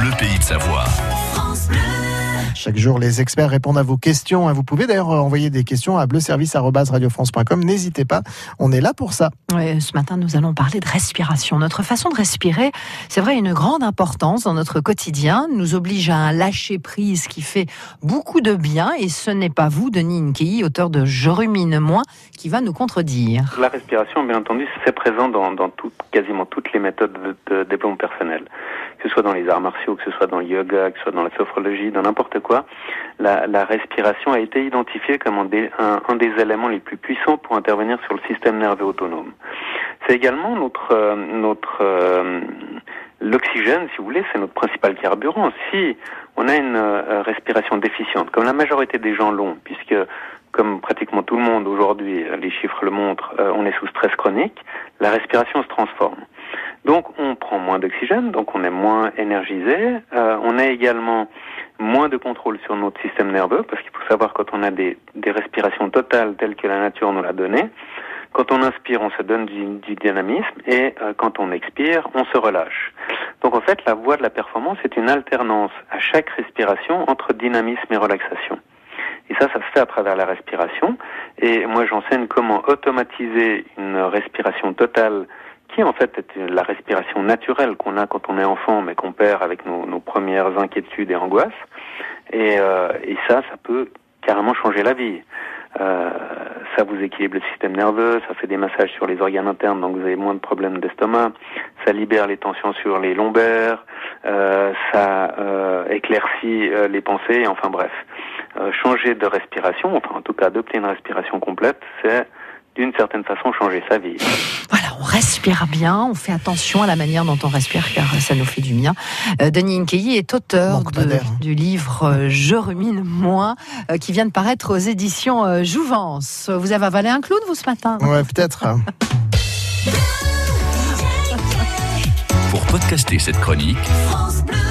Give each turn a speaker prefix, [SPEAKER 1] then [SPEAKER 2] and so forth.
[SPEAKER 1] Bleu Pays de Savoie.
[SPEAKER 2] Chaque jour, les experts répondent à vos questions. Vous pouvez d'ailleurs envoyer des questions à bleuservice.radiofrance.com. N'hésitez pas, on est là pour ça.
[SPEAKER 3] ce matin, nous allons parler de respiration. Notre façon de respirer, c'est vrai, une grande importance dans notre quotidien, nous oblige à un lâcher-prise qui fait beaucoup de bien. Et ce n'est pas vous, Denis Nkei, auteur de Je rumine moins, qui va nous contredire.
[SPEAKER 4] La respiration, bien entendu, c'est présent dans, quasiment toutes les méthodes de développement personnel soit dans les arts martiaux, que ce soit dans le yoga, que ce soit dans la sophrologie, dans n'importe quoi, la, respiration a été identifiée comme un des, un, des, éléments les plus puissants pour intervenir sur le système nerveux autonome. C'est également notre, euh, notre euh, l'oxygène, si vous voulez, c'est notre principal carburant. Si on a une euh, respiration déficiente, comme la majorité des gens l'ont, puisque comme pratiquement tout le monde aujourd'hui, les chiffres le montrent, on est sous stress chronique, la respiration se transforme. Donc on prend moins d'oxygène, donc on est moins énergisé. Euh, on a également moins de contrôle sur notre système nerveux, parce qu'il faut savoir quand on a des, des, respirations totales telles que la nature nous l'a donné, quand on inspire, on se donne du, dynamisme, et euh, quand on expire, on se relâche. Donc en fait, la voie de la performance est une alternance à chaque respiration entre dynamisme et relaxation. Et ça, ça se fait à travers la respiration. Et moi, j'enseigne comment automatiser une respiration totale qui en fait est la respiration naturelle qu'on a quand on est enfant, mais qu'on perd avec nos, nos, premières inquiétudes et angoisses. Et, euh, et, ça, ça peut carrément changer la vie. Euh, ça vous équilibre le système nerveux, ça fait des massages sur les organes internes, donc vous avez moins de problèmes d'estomac. Ça libère les tensions sur les lombaires, euh, ça euh, éclaircit euh, les pensées. Enfin bref, euh, changer de respiration, enfin en tout cas adopter une respiration complète, c'est d'une certaine façon changer sa vie.
[SPEAKER 3] Voilà, on respire bien, on fait attention à la manière dont on respire car ça nous fait du bien. Euh, Denis Nkei est auteur du livre euh, Je rumine moins euh, qui vient de paraître aux éditions Jouvence. Vous avez avalé un clown vous ce matin?
[SPEAKER 2] Ouais, peut-être.
[SPEAKER 1] Pour podcaster cette chronique, France Bleu.